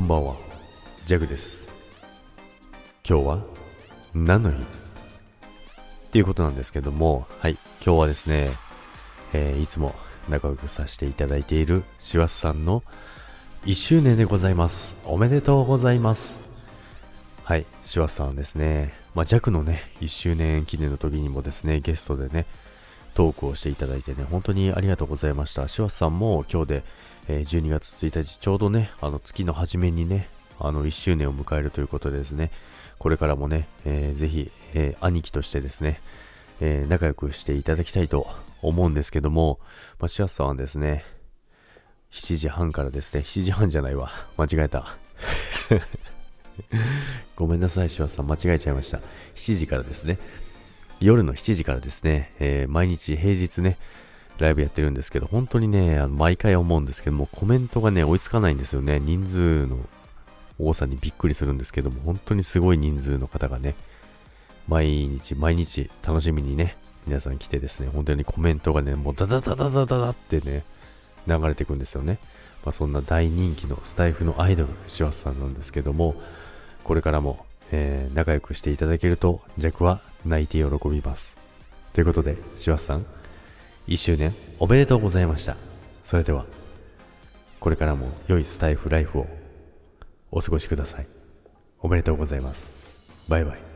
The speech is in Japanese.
んばんは、ジャグです。今日は何の日っていうことなんですけども、はい、今日はですね、えーいつも仲良くさせていただいているシワスさんの1周年でございます。おめでとうございます。はい、シワスさんはですね、まあ、ジャクのね、1周年記念の時にもですね、ゲストでね、トークをしていただいてね、本当にありがとうございました。シワスさんも今日で、え12月1日、ちょうどね、あの月の初めにね、あの1周年を迎えるということでですね、これからもね、えーぜひ、えー兄貴としてですね、えー仲良くしていただきたいと思うんですけども、まあ、シワスさんはですね、7時半からですね、7時半じゃないわ、間違えた。ごめんなさい、シワスさん、間違えちゃいました。7時からですね、夜の7時からですね、えー毎日平日ね、ライブやってるんですけど、本当にね、あの毎回思うんですけども、コメントがね、追いつかないんですよね。人数の多さにびっくりするんですけども、本当にすごい人数の方がね、毎日毎日楽しみにね、皆さん来てですね、本当にコメントがね、もうダダダダダダダってね、流れていくんですよね。まあ、そんな大人気のスタイフのアイドル、シワスさんなんですけども、これからも、えー仲良くしていただけると、ジャクは泣いて喜びます。ということで、シワスさん、1周年おめでとうございました。それでは、これからも良いスタイフライフをお過ごしください。おめでとうございます。バイバイ。